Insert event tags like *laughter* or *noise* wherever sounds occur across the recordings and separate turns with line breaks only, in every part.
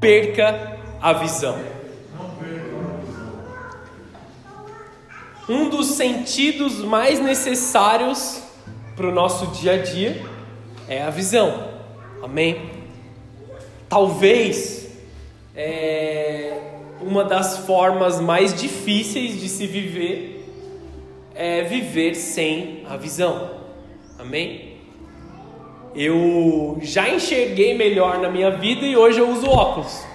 perca a visão. Um dos sentidos mais necessários para o nosso dia a dia é a visão. Amém? Talvez é, uma das formas mais difíceis de se viver é viver sem a visão. Amém? Eu já enxerguei melhor na minha vida e hoje eu uso óculos.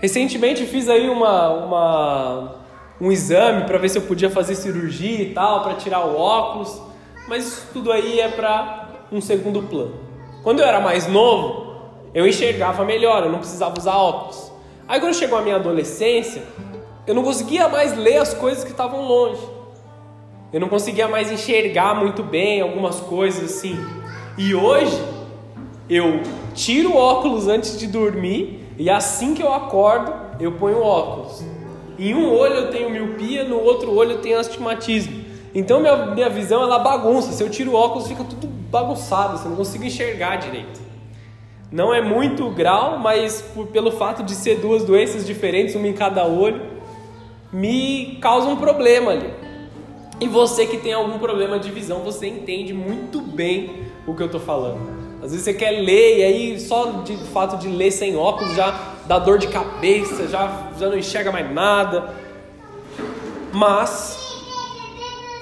Recentemente fiz aí uma, uma um exame para ver se eu podia fazer cirurgia e tal, para tirar o óculos, mas tudo aí é para um segundo plano. Quando eu era mais novo, eu enxergava melhor, eu não precisava usar óculos. Aí quando chegou a minha adolescência, eu não conseguia mais ler as coisas que estavam longe. Eu não conseguia mais enxergar muito bem algumas coisas assim. E hoje eu tiro o óculos antes de dormir e assim que eu acordo, eu ponho óculos. Em um olho eu tenho miopia, no outro olho eu tenho astigmatismo. Então minha, minha visão ela bagunça. Se eu tiro o óculos, fica tudo bagunçado, você não consigo enxergar direito. Não é muito grau, mas por, pelo fato de ser duas doenças diferentes, uma em cada olho, me causa um problema ali. E você que tem algum problema de visão, você entende muito bem o que eu estou falando. Às vezes você quer ler e aí só de fato de ler sem óculos já dá dor de cabeça, já, já não enxerga mais nada. Mas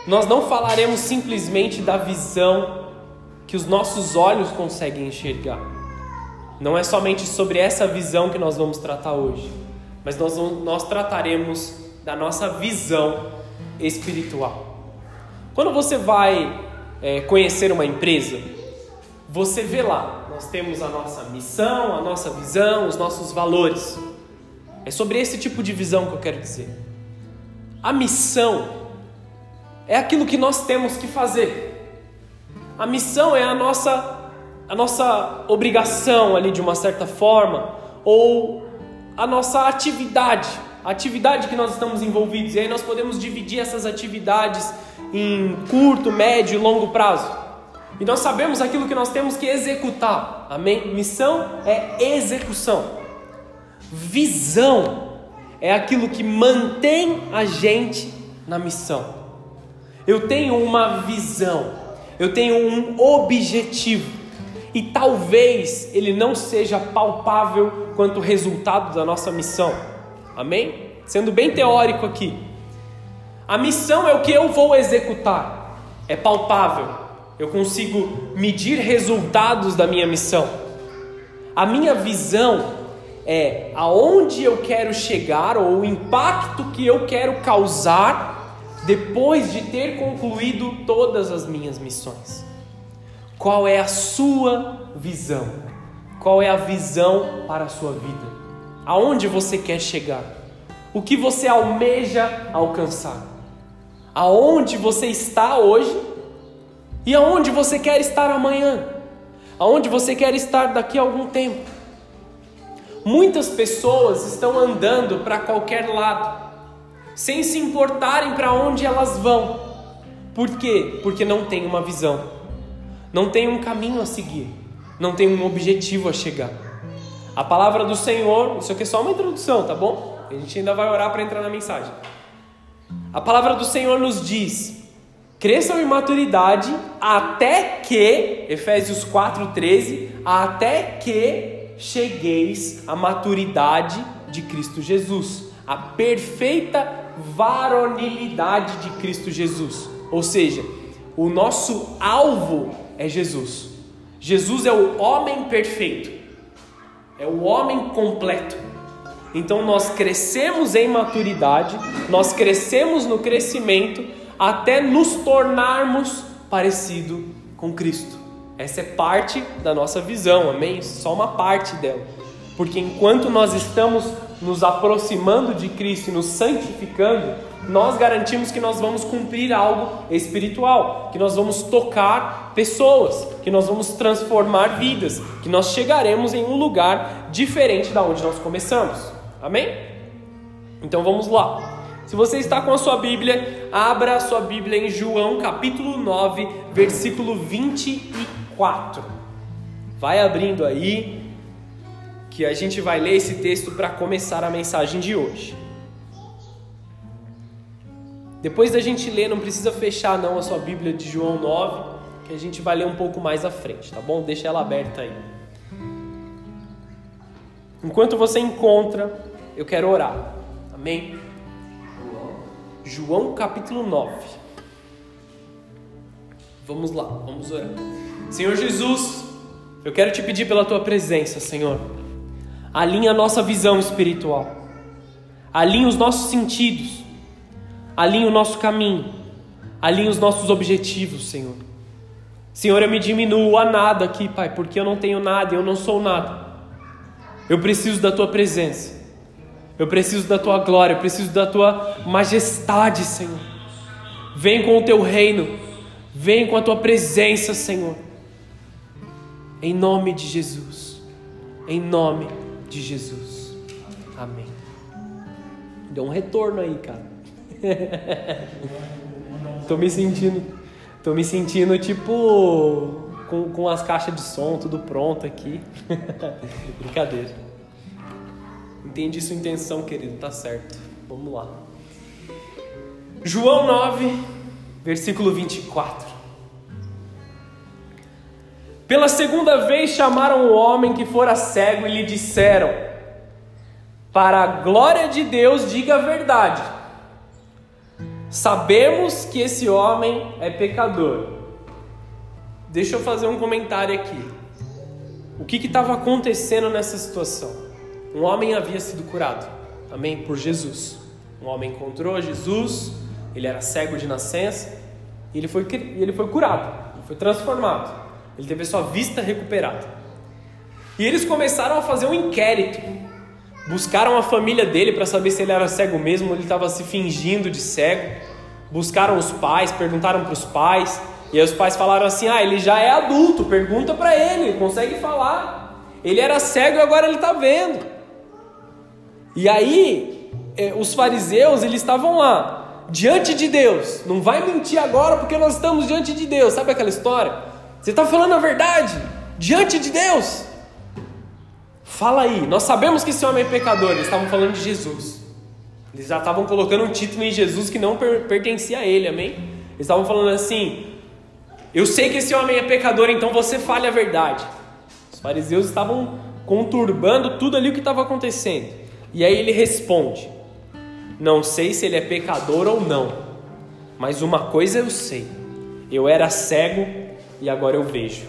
nós não falaremos simplesmente da visão que os nossos olhos conseguem enxergar. Não é somente sobre essa visão que nós vamos tratar hoje, mas nós, nós trataremos da nossa visão espiritual. Quando você vai é, conhecer uma empresa, você vê lá, nós temos a nossa missão, a nossa visão, os nossos valores. É sobre esse tipo de visão que eu quero dizer. A missão é aquilo que nós temos que fazer. A missão é a nossa a nossa obrigação ali de uma certa forma ou a nossa atividade, a atividade que nós estamos envolvidos. E aí nós podemos dividir essas atividades em curto, médio e longo prazo. E nós sabemos aquilo que nós temos que executar. Amém? Missão é execução. Visão é aquilo que mantém a gente na missão. Eu tenho uma visão, eu tenho um objetivo. E talvez ele não seja palpável quanto resultado da nossa missão. Amém? Sendo bem teórico aqui. A missão é o que eu vou executar. É palpável, eu consigo medir resultados da minha missão. A minha visão é aonde eu quero chegar ou o impacto que eu quero causar depois de ter concluído todas as minhas missões. Qual é a sua visão? Qual é a visão para a sua vida? Aonde você quer chegar? O que você almeja alcançar? Aonde você está hoje e aonde você quer estar amanhã? Aonde você quer estar daqui a algum tempo? Muitas pessoas estão andando para qualquer lado, sem se importarem para onde elas vão. Por quê? Porque não tem uma visão, não tem um caminho a seguir, não tem um objetivo a chegar. A palavra do Senhor, isso aqui é só uma introdução, tá bom? A gente ainda vai orar para entrar na mensagem. A palavra do Senhor nos diz Cresçam em maturidade até que, Efésios 4,13, até que chegueis à maturidade de Cristo Jesus, a perfeita varonilidade de Cristo Jesus. Ou seja, o nosso alvo é Jesus. Jesus é o homem perfeito, é o homem completo. Então nós crescemos em maturidade, nós crescemos no crescimento até nos tornarmos parecido com Cristo. Essa é parte da nossa visão, amém? Só uma parte dela. Porque enquanto nós estamos nos aproximando de Cristo e nos santificando, nós garantimos que nós vamos cumprir algo espiritual, que nós vamos tocar pessoas, que nós vamos transformar vidas, que nós chegaremos em um lugar diferente da onde nós começamos. Amém? Então vamos lá. Se você está com a sua Bíblia, abra a sua Bíblia em João capítulo 9, versículo 24. Vai abrindo aí. que a gente vai ler esse texto para começar a mensagem de hoje. Depois da gente ler, não precisa fechar não a sua Bíblia de João 9, que a gente vai ler um pouco mais à frente, tá bom? Deixa ela aberta aí. Enquanto você encontra, eu quero orar. Amém? João capítulo 9. Vamos lá, vamos orar. Senhor Jesus, eu quero te pedir pela tua presença, Senhor. Alinha a nossa visão espiritual. Alinha os nossos sentidos Alinhe o nosso caminho, alinhe os nossos objetivos, Senhor. Senhor, eu me diminuo a nada aqui, Pai, porque eu não tenho nada, eu não sou nada. Eu preciso da Tua presença, eu preciso da Tua glória, eu preciso da Tua majestade, Senhor. Vem com o Teu reino, vem com a Tua presença, Senhor. Em nome de Jesus, em nome de Jesus. Amém. Deu um retorno aí, cara. *laughs* tô me sentindo, tô me sentindo tipo com, com as caixas de som tudo pronto aqui. *laughs* Brincadeira. Entende sua intenção, querido, tá certo. Vamos lá. João 9, versículo 24. Pela segunda vez chamaram o homem que fora cego e lhe disseram: Para a glória de Deus, diga a verdade Sabemos que esse homem é pecador. Deixa eu fazer um comentário aqui. O que estava acontecendo nessa situação? Um homem havia sido curado, amém? Por Jesus. Um homem encontrou Jesus, ele era cego de nascença, e ele foi, ele foi curado, ele foi transformado, ele teve a sua vista recuperada. E eles começaram a fazer um inquérito, buscaram a família dele para saber se ele era cego mesmo, ou ele estava se fingindo de cego buscaram os pais, perguntaram para os pais, e aí os pais falaram assim: "Ah, ele já é adulto, pergunta para ele, ele consegue falar. Ele era cego e agora ele está vendo". E aí, eh, os fariseus, eles estavam lá, diante de Deus. Não vai mentir agora porque nós estamos diante de Deus. Sabe aquela história? Você está falando a verdade diante de Deus. Fala aí, nós sabemos que esse homem é pecador, eles estavam falando de Jesus. Eles já estavam colocando um título em Jesus que não pertencia a ele, amém? Eles estavam falando assim: Eu sei que esse homem é pecador, então você fale a verdade. Os fariseus estavam conturbando tudo ali o que estava acontecendo. E aí ele responde: Não sei se ele é pecador ou não, mas uma coisa eu sei: eu era cego e agora eu vejo.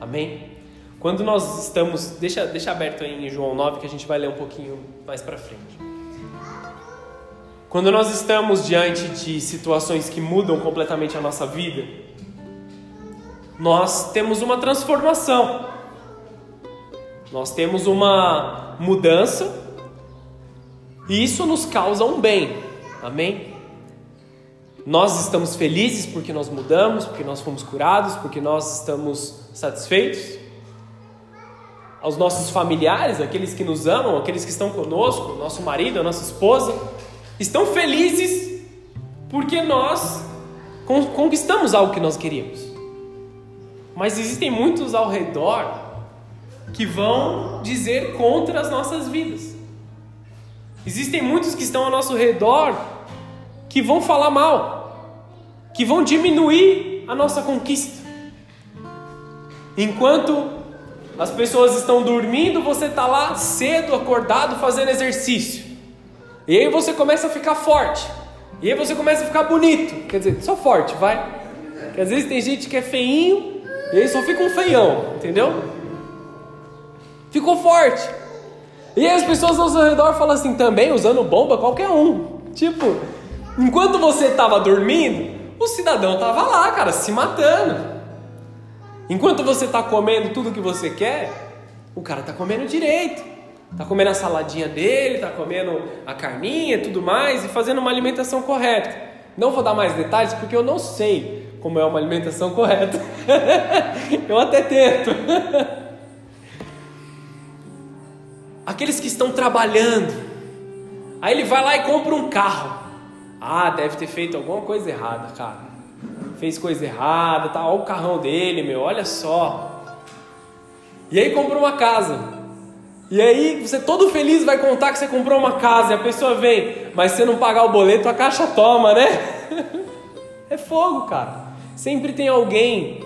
Amém? Quando nós estamos, deixa, deixa aberto aí em João 9 que a gente vai ler um pouquinho mais para frente. Quando nós estamos diante de situações que mudam completamente a nossa vida, nós temos uma transformação, nós temos uma mudança, e isso nos causa um bem, amém? Nós estamos felizes porque nós mudamos, porque nós fomos curados, porque nós estamos satisfeitos. Aos nossos familiares, aqueles que nos amam, aqueles que estão conosco, nosso marido, a nossa esposa, estão felizes porque nós conquistamos algo que nós queríamos. Mas existem muitos ao redor que vão dizer contra as nossas vidas. Existem muitos que estão ao nosso redor que vão falar mal, que vão diminuir a nossa conquista. Enquanto as pessoas estão dormindo, você está lá cedo, acordado, fazendo exercício. E aí você começa a ficar forte. E aí você começa a ficar bonito. Quer dizer, só forte, vai. Porque às vezes tem gente que é feinho e aí só fica um feião, entendeu? Ficou forte. E as pessoas ao seu redor falam assim, também usando bomba qualquer um. Tipo, enquanto você estava dormindo, o cidadão estava lá, cara, se matando. Enquanto você está comendo tudo que você quer, o cara está comendo direito. Tá comendo a saladinha dele, tá comendo a carninha e tudo mais e fazendo uma alimentação correta. Não vou dar mais detalhes porque eu não sei como é uma alimentação correta. *laughs* eu até tento. *laughs* Aqueles que estão trabalhando, aí ele vai lá e compra um carro. Ah, deve ter feito alguma coisa errada, cara. Fez coisa errada, tá? Olha o carrão dele, meu, olha só. E aí comprou uma casa. E aí você todo feliz vai contar que você comprou uma casa e a pessoa vem, mas se não pagar o boleto, a caixa toma, né? *laughs* é fogo, cara. Sempre tem alguém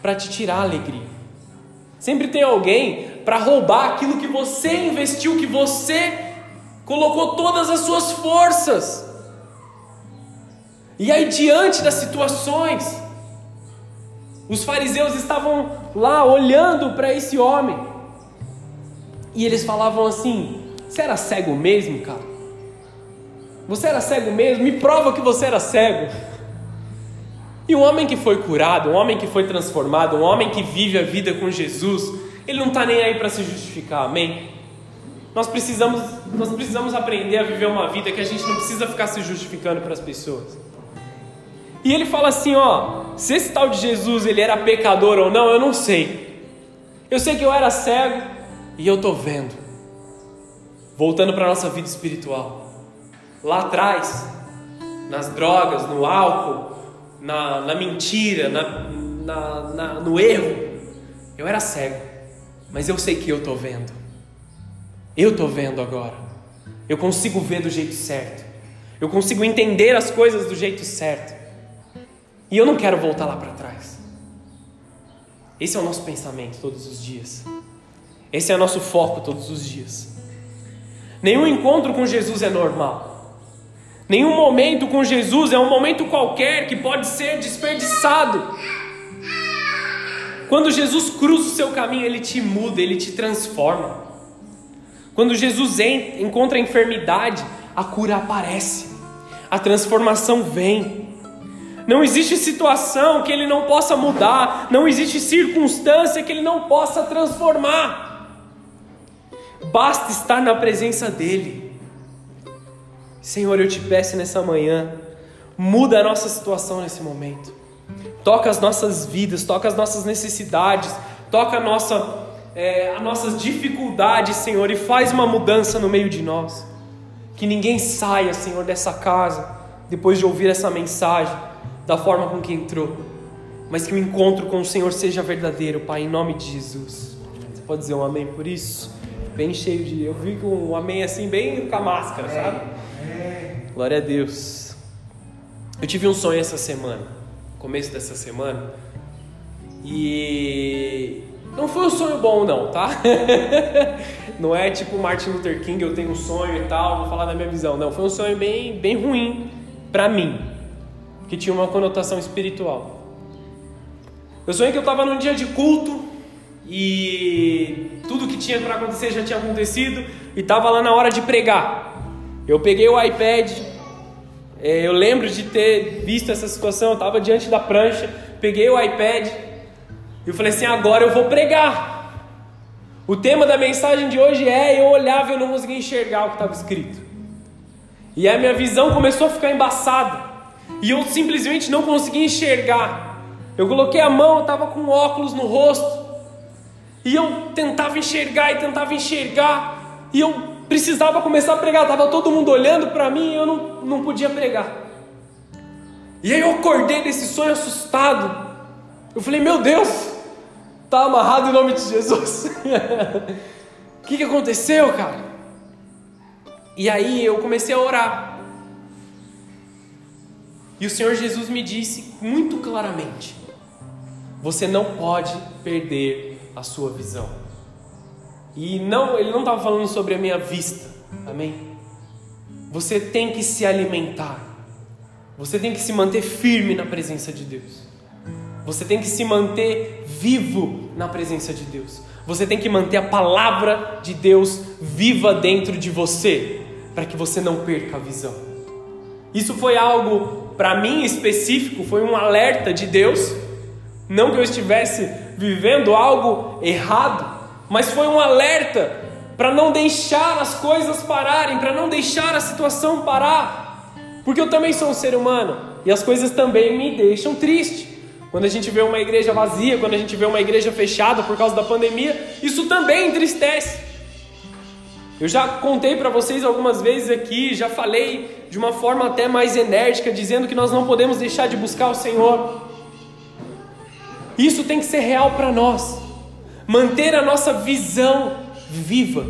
para te tirar a alegria. Sempre tem alguém para roubar aquilo que você investiu, que você colocou todas as suas forças. E aí, diante das situações, os fariseus estavam lá olhando para esse homem. E eles falavam assim: Você era cego mesmo, cara? Você era cego mesmo? Me prova que você era cego. E um homem que foi curado, um homem que foi transformado, um homem que vive a vida com Jesus, ele não está nem aí para se justificar, amém? Nós precisamos, nós precisamos aprender a viver uma vida que a gente não precisa ficar se justificando para as pessoas. E ele fala assim, ó, se esse tal de Jesus ele era pecador ou não, eu não sei. Eu sei que eu era cego e eu tô vendo. Voltando para nossa vida espiritual. Lá atrás, nas drogas, no álcool, na, na mentira, na, na, na, no erro, eu era cego. Mas eu sei que eu tô vendo. Eu tô vendo agora. Eu consigo ver do jeito certo. Eu consigo entender as coisas do jeito certo. E eu não quero voltar lá para trás. Esse é o nosso pensamento todos os dias. Esse é o nosso foco todos os dias. Nenhum encontro com Jesus é normal. Nenhum momento com Jesus é um momento qualquer que pode ser desperdiçado. Quando Jesus cruza o seu caminho, ele te muda, ele te transforma. Quando Jesus encontra a enfermidade, a cura aparece, a transformação vem. Não existe situação que ele não possa mudar, não existe circunstância que ele não possa transformar. Basta estar na presença dele. Senhor, eu te peço nessa manhã, muda a nossa situação nesse momento. Toca as nossas vidas, toca as nossas necessidades, toca a nossa, é, as nossas dificuldades, Senhor, e faz uma mudança no meio de nós. Que ninguém saia, Senhor, dessa casa depois de ouvir essa mensagem da forma com que entrou, mas que o encontro com o Senhor seja verdadeiro, Pai, em nome de Jesus. Você pode dizer um amém por isso? Bem cheio de. Eu vi com um amém assim, bem com a máscara, sabe? Glória a Deus. Eu tive um sonho essa semana, começo dessa semana, e não foi um sonho bom, não, tá? *laughs* não é tipo Martin Luther King, eu tenho um sonho e tal, vou falar da minha visão. Não, foi um sonho bem, bem ruim para mim que tinha uma conotação espiritual. Eu sonhei que eu estava num dia de culto e tudo que tinha para acontecer já tinha acontecido e estava lá na hora de pregar. Eu peguei o iPad, eu lembro de ter visto essa situação, eu estava diante da prancha, peguei o iPad e falei assim: agora eu vou pregar. O tema da mensagem de hoje é: eu olhava e eu não conseguia enxergar o que estava escrito. E a minha visão começou a ficar embaçada e eu simplesmente não conseguia enxergar. Eu coloquei a mão, eu estava com óculos no rosto, e eu tentava enxergar e tentava enxergar, e eu precisava começar a pregar, estava todo mundo olhando para mim e eu não, não podia pregar. E aí eu acordei desse sonho assustado. Eu falei, meu Deus, tá amarrado em nome de Jesus. O *laughs* que, que aconteceu, cara? E aí eu comecei a orar. E o Senhor Jesus me disse muito claramente: você não pode perder a sua visão. E não, ele não estava falando sobre a minha vista, amém? Você tem que se alimentar, você tem que se manter firme na presença de Deus, você tem que se manter vivo na presença de Deus, você tem que manter a palavra de Deus viva dentro de você, para que você não perca a visão. Isso foi algo para mim específico, foi um alerta de Deus. Não que eu estivesse vivendo algo errado, mas foi um alerta para não deixar as coisas pararem, para não deixar a situação parar. Porque eu também sou um ser humano e as coisas também me deixam triste. Quando a gente vê uma igreja vazia, quando a gente vê uma igreja fechada por causa da pandemia, isso também entristece. Eu já contei para vocês algumas vezes aqui, já falei de uma forma até mais enérgica, dizendo que nós não podemos deixar de buscar o Senhor. Isso tem que ser real para nós. Manter a nossa visão viva,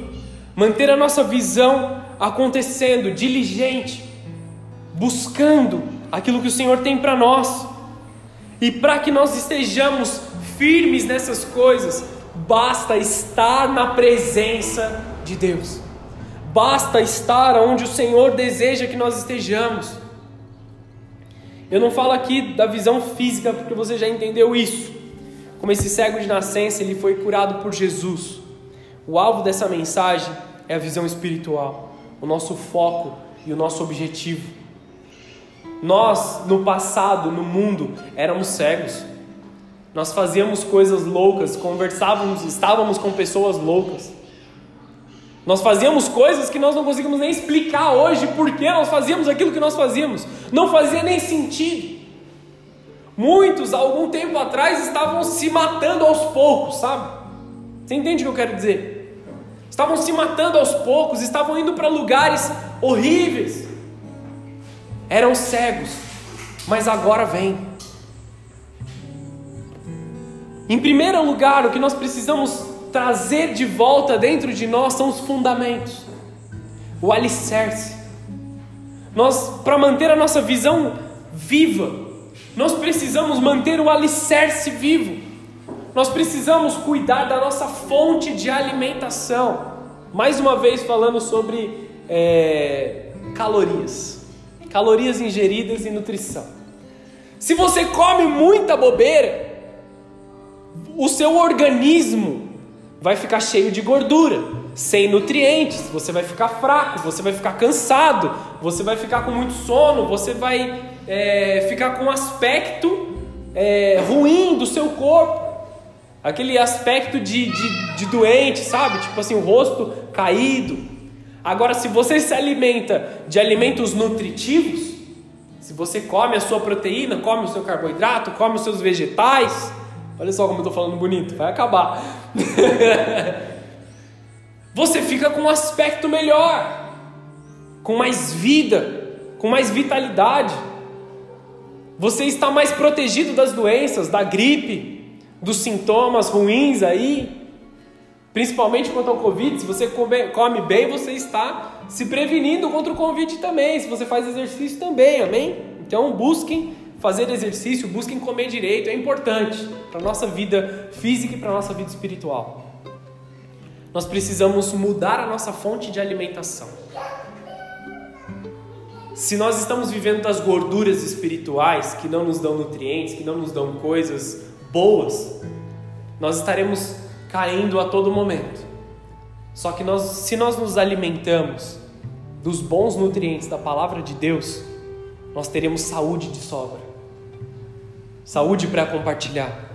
manter a nossa visão acontecendo, diligente, buscando aquilo que o Senhor tem para nós. E para que nós estejamos firmes nessas coisas, basta estar na presença de Deus. Basta estar onde o Senhor deseja que nós estejamos. Eu não falo aqui da visão física porque você já entendeu isso. Como esse cego de nascença, ele foi curado por Jesus. O alvo dessa mensagem é a visão espiritual, o nosso foco e o nosso objetivo. Nós, no passado, no mundo, éramos cegos. Nós fazíamos coisas loucas, conversávamos, estávamos com pessoas loucas. Nós fazíamos coisas que nós não conseguimos nem explicar hoje por que nós fazíamos aquilo que nós fazíamos. Não fazia nem sentido. Muitos, algum tempo atrás, estavam se matando aos poucos, sabe? Você entende o que eu quero dizer? Estavam se matando aos poucos, estavam indo para lugares horríveis. Eram cegos, mas agora vem. Em primeiro lugar, o que nós precisamos trazer de volta dentro de nós são os fundamentos, o alicerce. Nós, para manter a nossa visão viva, nós precisamos manter o alicerce vivo. Nós precisamos cuidar da nossa fonte de alimentação. Mais uma vez falando sobre é, calorias, calorias ingeridas e nutrição. Se você come muita bobeira, o seu organismo vai ficar cheio de gordura, sem nutrientes, você vai ficar fraco, você vai ficar cansado, você vai ficar com muito sono, você vai é, ficar com um aspecto é, ruim do seu corpo, aquele aspecto de, de, de doente, sabe? Tipo assim, o rosto caído. Agora, se você se alimenta de alimentos nutritivos, se você come a sua proteína, come o seu carboidrato, come os seus vegetais, Olha só como eu estou falando bonito, vai acabar. *laughs* Você fica com um aspecto melhor, com mais vida, com mais vitalidade. Você está mais protegido das doenças, da gripe, dos sintomas ruins aí. Principalmente quanto ao Covid, se você come, come bem, você está se prevenindo contra o Covid também. Se você faz exercício também, amém? Então busquem fazer exercício, busquem comer direito, é importante para a nossa vida física e para a nossa vida espiritual. Nós precisamos mudar a nossa fonte de alimentação. Se nós estamos vivendo das gorduras espirituais que não nos dão nutrientes, que não nos dão coisas boas, nós estaremos caindo a todo momento. Só que nós, se nós nos alimentamos dos bons nutrientes da palavra de Deus, nós teremos saúde de sobra saúde para compartilhar.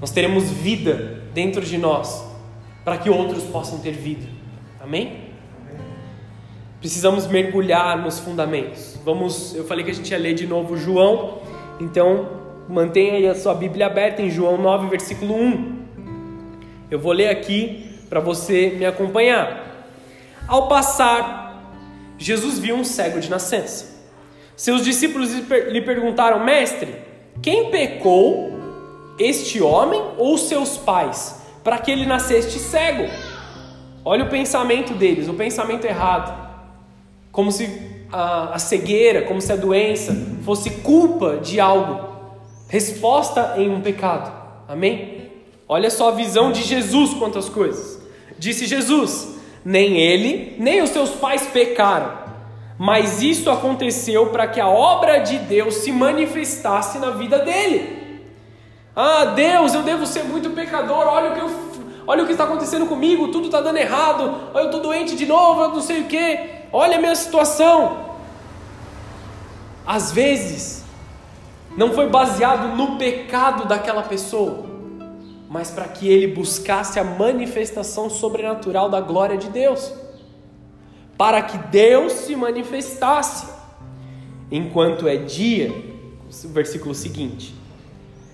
Nós teremos vida dentro de nós para que outros possam ter vida. Amém? Precisamos mergulhar nos fundamentos. Vamos, eu falei que a gente ia ler de novo João, então mantenha aí a sua Bíblia aberta em João 9, versículo 1. Eu vou ler aqui para você me acompanhar. Ao passar, Jesus viu um cego de nascença. Seus discípulos lhe perguntaram: Mestre, quem pecou, este homem ou seus pais, para que ele nascesse cego? Olha o pensamento deles, o pensamento errado. Como se a, a cegueira, como se a doença fosse culpa de algo, resposta em um pecado. Amém? Olha só a visão de Jesus quanto às coisas. Disse Jesus: Nem ele, nem os seus pais pecaram mas isso aconteceu para que a obra de Deus se manifestasse na vida dele. Ah, Deus, eu devo ser muito pecador. Olha o que eu, olha o que está acontecendo comigo. Tudo está dando errado. Eu estou doente de novo. Eu não sei o que. Olha a minha situação. Às vezes não foi baseado no pecado daquela pessoa, mas para que ele buscasse a manifestação sobrenatural da glória de Deus para que Deus se manifestasse. Enquanto é dia, o versículo seguinte: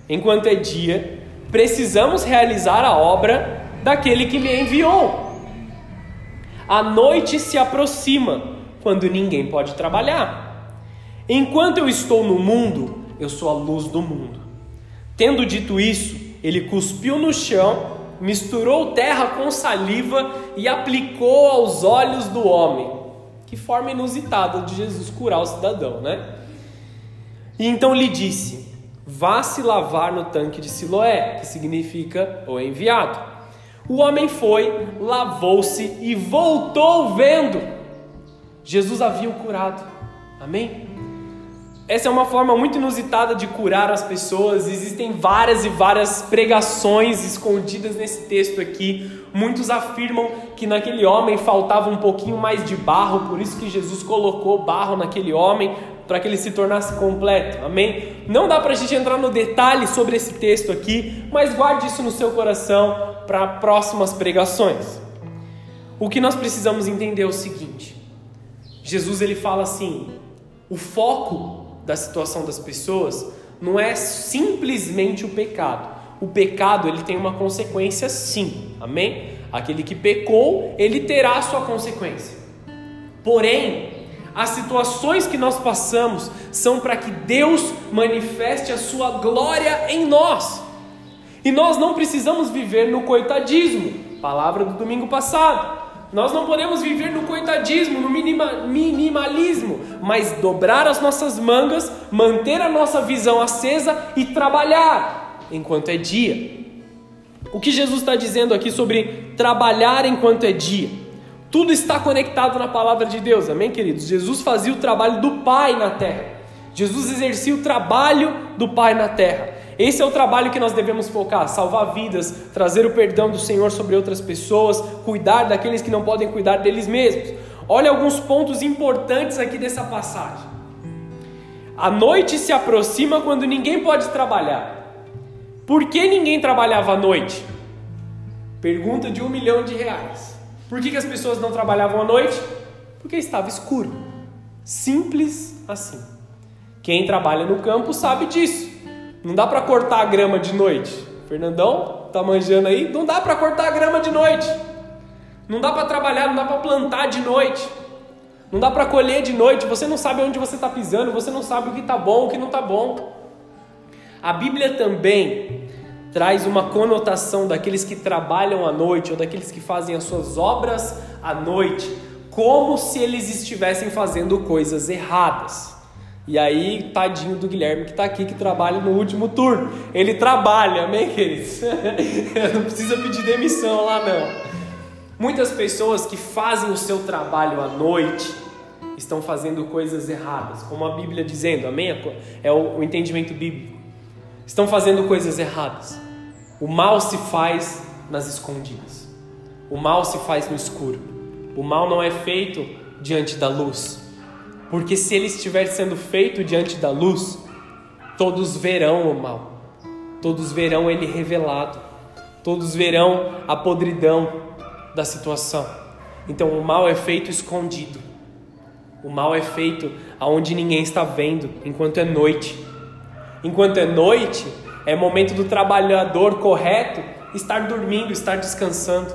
enquanto é dia, precisamos realizar a obra daquele que me enviou. A noite se aproxima, quando ninguém pode trabalhar. Enquanto eu estou no mundo, eu sou a luz do mundo. Tendo dito isso, ele cuspiu no chão misturou terra com saliva e aplicou aos olhos do homem. Que forma inusitada de Jesus curar o cidadão, né? E então lhe disse: Vá se lavar no tanque de Siloé, que significa o enviado. O homem foi, lavou-se e voltou vendo. Jesus havia o curado. Amém? Essa é uma forma muito inusitada de curar as pessoas. Existem várias e várias pregações escondidas nesse texto aqui. Muitos afirmam que naquele homem faltava um pouquinho mais de barro, por isso que Jesus colocou barro naquele homem para que ele se tornasse completo. Amém? Não dá para a gente entrar no detalhe sobre esse texto aqui, mas guarde isso no seu coração para próximas pregações. O que nós precisamos entender é o seguinte: Jesus ele fala assim, o foco da situação das pessoas não é simplesmente o pecado. O pecado ele tem uma consequência sim, amém? Aquele que pecou, ele terá a sua consequência. Porém, as situações que nós passamos são para que Deus manifeste a sua glória em nós. E nós não precisamos viver no coitadismo, palavra do domingo passado. Nós não podemos viver no coitadismo, no minima, minimalismo, mas dobrar as nossas mangas, manter a nossa visão acesa e trabalhar enquanto é dia. O que Jesus está dizendo aqui sobre trabalhar enquanto é dia? Tudo está conectado na palavra de Deus, amém, queridos? Jesus fazia o trabalho do Pai na terra. Jesus exercia o trabalho do Pai na terra. Esse é o trabalho que nós devemos focar: salvar vidas, trazer o perdão do Senhor sobre outras pessoas, cuidar daqueles que não podem cuidar deles mesmos. Olha alguns pontos importantes aqui dessa passagem. A noite se aproxima quando ninguém pode trabalhar. Por que ninguém trabalhava à noite? Pergunta de um milhão de reais. Por que, que as pessoas não trabalhavam à noite? Porque estava escuro. Simples assim. Quem trabalha no campo sabe disso. Não dá para cortar a grama de noite. Fernandão tá manjando aí? Não dá para cortar a grama de noite. Não dá para trabalhar, não dá para plantar de noite. Não dá para colher de noite. Você não sabe onde você está pisando, você não sabe o que está bom, o que não está bom. A Bíblia também traz uma conotação daqueles que trabalham à noite ou daqueles que fazem as suas obras à noite, como se eles estivessem fazendo coisas erradas. E aí, tadinho do Guilherme que está aqui, que trabalha no último turno. Ele trabalha, amém, queridos? *laughs* não precisa pedir demissão lá, não. Muitas pessoas que fazem o seu trabalho à noite estão fazendo coisas erradas, como a Bíblia dizendo, amém? É o, entendimento bíblico. Estão fazendo coisas erradas. O mal se faz nas escondidas. O mal se faz no escuro. O mal não é feito diante da luz. Porque se ele estiver sendo feito diante da luz, todos verão o mal, todos verão ele revelado, todos verão a podridão da situação. Então o mal é feito escondido. O mal é feito aonde ninguém está vendo, enquanto é noite. Enquanto é noite, é momento do trabalhador correto estar dormindo, estar descansando.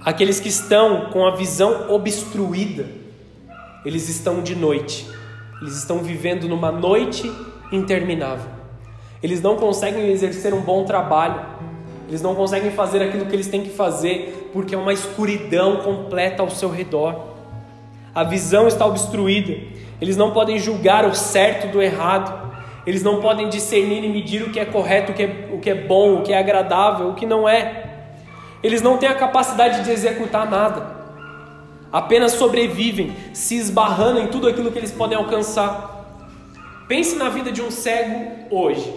Aqueles que estão com a visão obstruída, eles estão de noite. Eles estão vivendo numa noite interminável. Eles não conseguem exercer um bom trabalho. Eles não conseguem fazer aquilo que eles têm que fazer porque é uma escuridão completa ao seu redor. A visão está obstruída. Eles não podem julgar o certo do errado. Eles não podem discernir e medir o que é correto, o que é, o que é bom, o que é agradável, o que não é. Eles não têm a capacidade de executar nada. Apenas sobrevivem, se esbarrando em tudo aquilo que eles podem alcançar. Pense na vida de um cego hoje.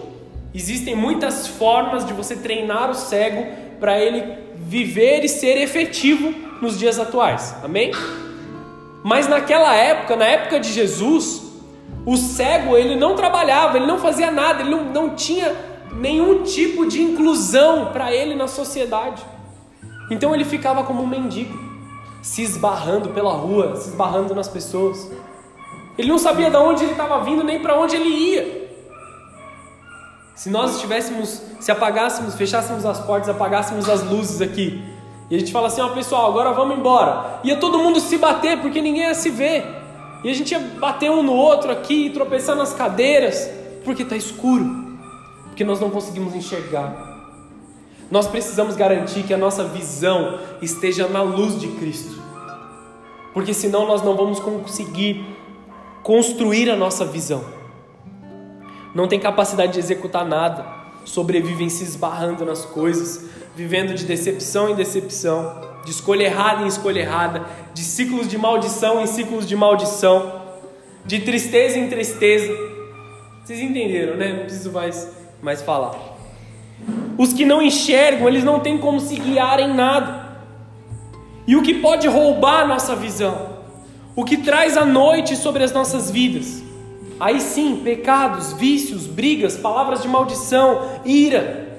Existem muitas formas de você treinar o cego para ele viver e ser efetivo nos dias atuais. Amém? Mas naquela época, na época de Jesus, o cego ele não trabalhava, ele não fazia nada, ele não, não tinha nenhum tipo de inclusão para ele na sociedade. Então ele ficava como um mendigo, se esbarrando pela rua, se esbarrando nas pessoas. Ele não sabia de onde ele estava vindo nem para onde ele ia. Se nós estivéssemos, se apagássemos, fechássemos as portas, apagássemos as luzes aqui, e a gente fala assim, ó pessoal, agora vamos embora. Ia todo mundo se bater porque ninguém ia se ver. E a gente ia bater um no outro aqui, tropeçar nas cadeiras, porque está escuro porque nós não conseguimos enxergar. Nós precisamos garantir que a nossa visão esteja na luz de Cristo, porque senão nós não vamos conseguir construir a nossa visão. Não tem capacidade de executar nada, sobrevivem se esbarrando nas coisas, vivendo de decepção em decepção, de escolha errada em escolha errada, de ciclos de maldição em ciclos de maldição, de tristeza em tristeza. Vocês entenderam, né? Não preciso mais, mais falar. Os que não enxergam, eles não têm como se guiar em nada. E o que pode roubar a nossa visão? O que traz a noite sobre as nossas vidas? Aí sim, pecados, vícios, brigas, palavras de maldição, ira,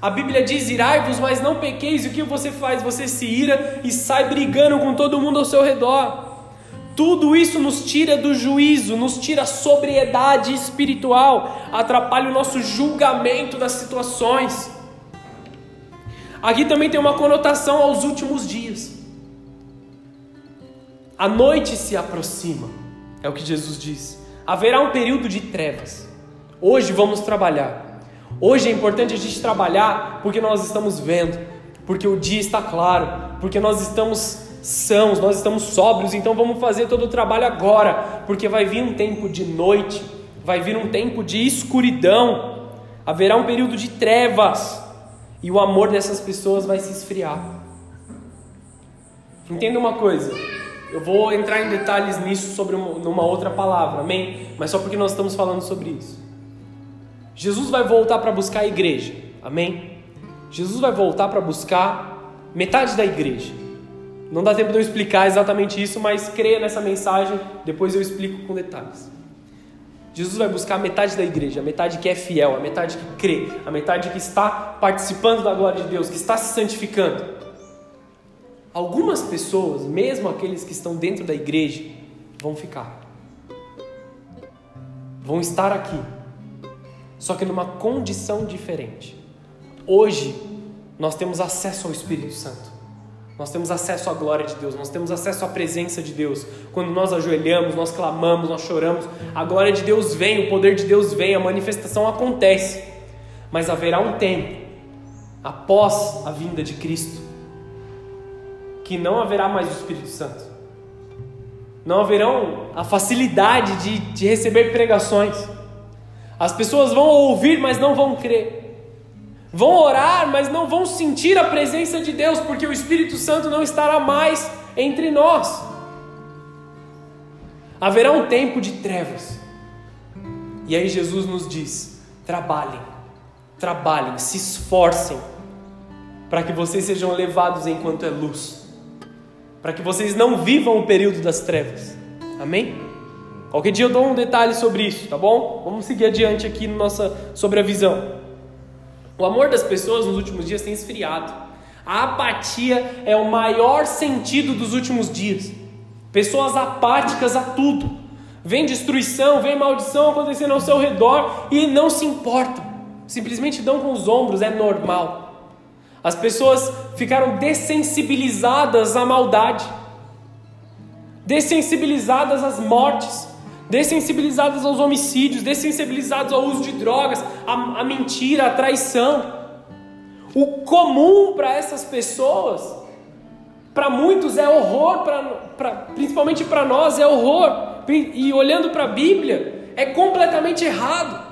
a Bíblia diz: irai-vos, mas não pequeis. E o que você faz? Você se ira e sai brigando com todo mundo ao seu redor. Tudo isso nos tira do juízo, nos tira a sobriedade espiritual, atrapalha o nosso julgamento das situações. Aqui também tem uma conotação aos últimos dias. A noite se aproxima, é o que Jesus diz. Haverá um período de trevas. Hoje vamos trabalhar. Hoje é importante a gente trabalhar porque nós estamos vendo, porque o dia está claro, porque nós estamos sãos, nós estamos sóbrios, então vamos fazer todo o trabalho agora, porque vai vir um tempo de noite, vai vir um tempo de escuridão, haverá um período de trevas e o amor dessas pessoas vai se esfriar. Entenda uma coisa, eu vou entrar em detalhes nisso sobre uma, numa outra palavra, amém? Mas só porque nós estamos falando sobre isso. Jesus vai voltar para buscar a igreja. Amém? Jesus vai voltar para buscar metade da igreja. Não dá tempo de eu explicar exatamente isso, mas creia nessa mensagem, depois eu explico com detalhes. Jesus vai buscar a metade da igreja, a metade que é fiel, a metade que crê, a metade que está participando da glória de Deus, que está se santificando. Algumas pessoas, mesmo aqueles que estão dentro da igreja, vão ficar. Vão estar aqui, só que numa condição diferente. Hoje, nós temos acesso ao Espírito Santo. Nós temos acesso à glória de Deus, nós temos acesso à presença de Deus. Quando nós ajoelhamos, nós clamamos, nós choramos, a glória de Deus vem, o poder de Deus vem, a manifestação acontece. Mas haverá um tempo, após a vinda de Cristo, que não haverá mais o Espírito Santo. Não haverão a facilidade de, de receber pregações as pessoas vão ouvir, mas não vão crer. Vão orar, mas não vão sentir a presença de Deus, porque o Espírito Santo não estará mais entre nós. Haverá um tempo de trevas. E aí Jesus nos diz: trabalhem, trabalhem, se esforcem, para que vocês sejam levados enquanto é luz, para que vocês não vivam o período das trevas. Amém? Qualquer dia eu dou um detalhe sobre isso, tá bom? Vamos seguir adiante aqui no nossa, sobre a visão. O amor das pessoas nos últimos dias tem esfriado. A apatia é o maior sentido dos últimos dias. Pessoas apáticas a tudo. Vem destruição, vem maldição acontecendo ao seu redor e não se importam. Simplesmente dão com os ombros, é normal. As pessoas ficaram dessensibilizadas à maldade, dessensibilizadas às mortes, dessensibilizadas aos homicídios, dessensibilizados ao uso de drogas, à, mentira, à traição. O comum para essas pessoas, para muitos é horror, pra, pra principalmente para nós é horror. E olhando para a Bíblia, é completamente errado.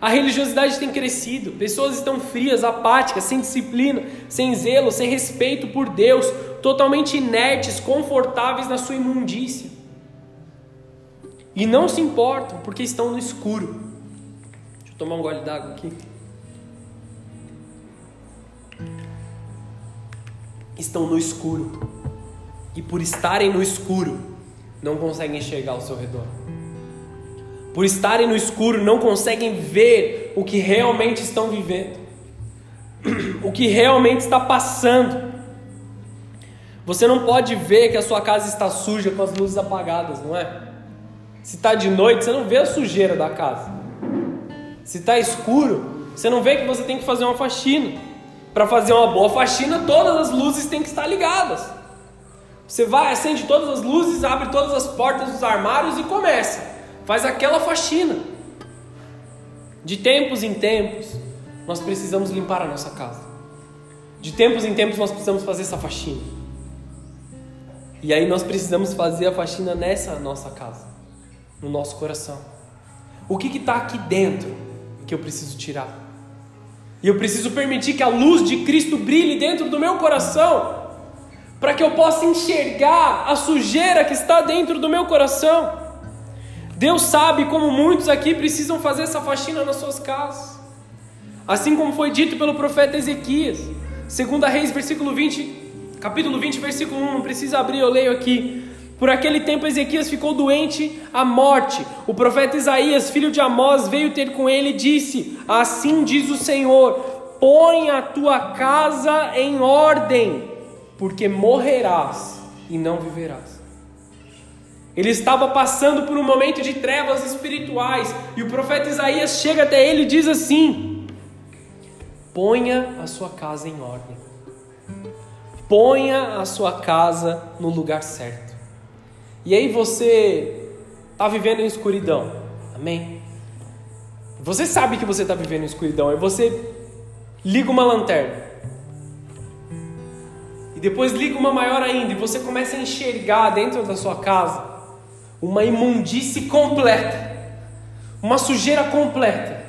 A religiosidade tem crescido, pessoas estão frias, apáticas, sem disciplina, sem zelo, sem respeito por Deus, totalmente inertes, confortáveis na sua imundícia e não se importam porque estão no escuro. Deixa eu tomar um gole d'água aqui. Estão no escuro e por estarem no escuro não conseguem enxergar ao seu redor. Por estarem no escuro não conseguem ver o que realmente estão vivendo, *clears throat* o que realmente está passando. Você não pode ver que a sua casa está suja com as luzes apagadas, não é? Se está de noite, você não vê a sujeira da casa. Se está escuro, você não vê que você tem que fazer uma faxina. Para fazer uma boa faxina, todas as luzes têm que estar ligadas. Você vai, acende todas as luzes, abre todas as portas dos armários e começa. Faz aquela faxina. De tempos em tempos, nós precisamos limpar a nossa casa. De tempos em tempos, nós precisamos fazer essa faxina. E aí nós precisamos fazer a faxina nessa nossa casa, no nosso coração. O que está aqui dentro que eu preciso tirar? E eu preciso permitir que a luz de Cristo brilhe dentro do meu coração, para que eu possa enxergar a sujeira que está dentro do meu coração. Deus sabe como muitos aqui precisam fazer essa faxina nas suas casas. Assim como foi dito pelo profeta Ezequias, 2 Reis, versículo 20, capítulo 20, versículo 1, não precisa abrir, eu leio aqui. Por aquele tempo Ezequias ficou doente à morte. O profeta Isaías, filho de Amós, veio ter com ele e disse: Assim diz o Senhor: Põe a tua casa em ordem, porque morrerás e não viverás. Ele estava passando por um momento de trevas espirituais, e o profeta Isaías chega até ele e diz assim: Ponha a sua casa em ordem. Ponha a sua casa no lugar certo. E aí você está vivendo em escuridão. Amém? Você sabe que você está vivendo em escuridão. Aí você liga uma lanterna. E depois liga uma maior ainda. E você começa a enxergar dentro da sua casa uma imundície completa. Uma sujeira completa.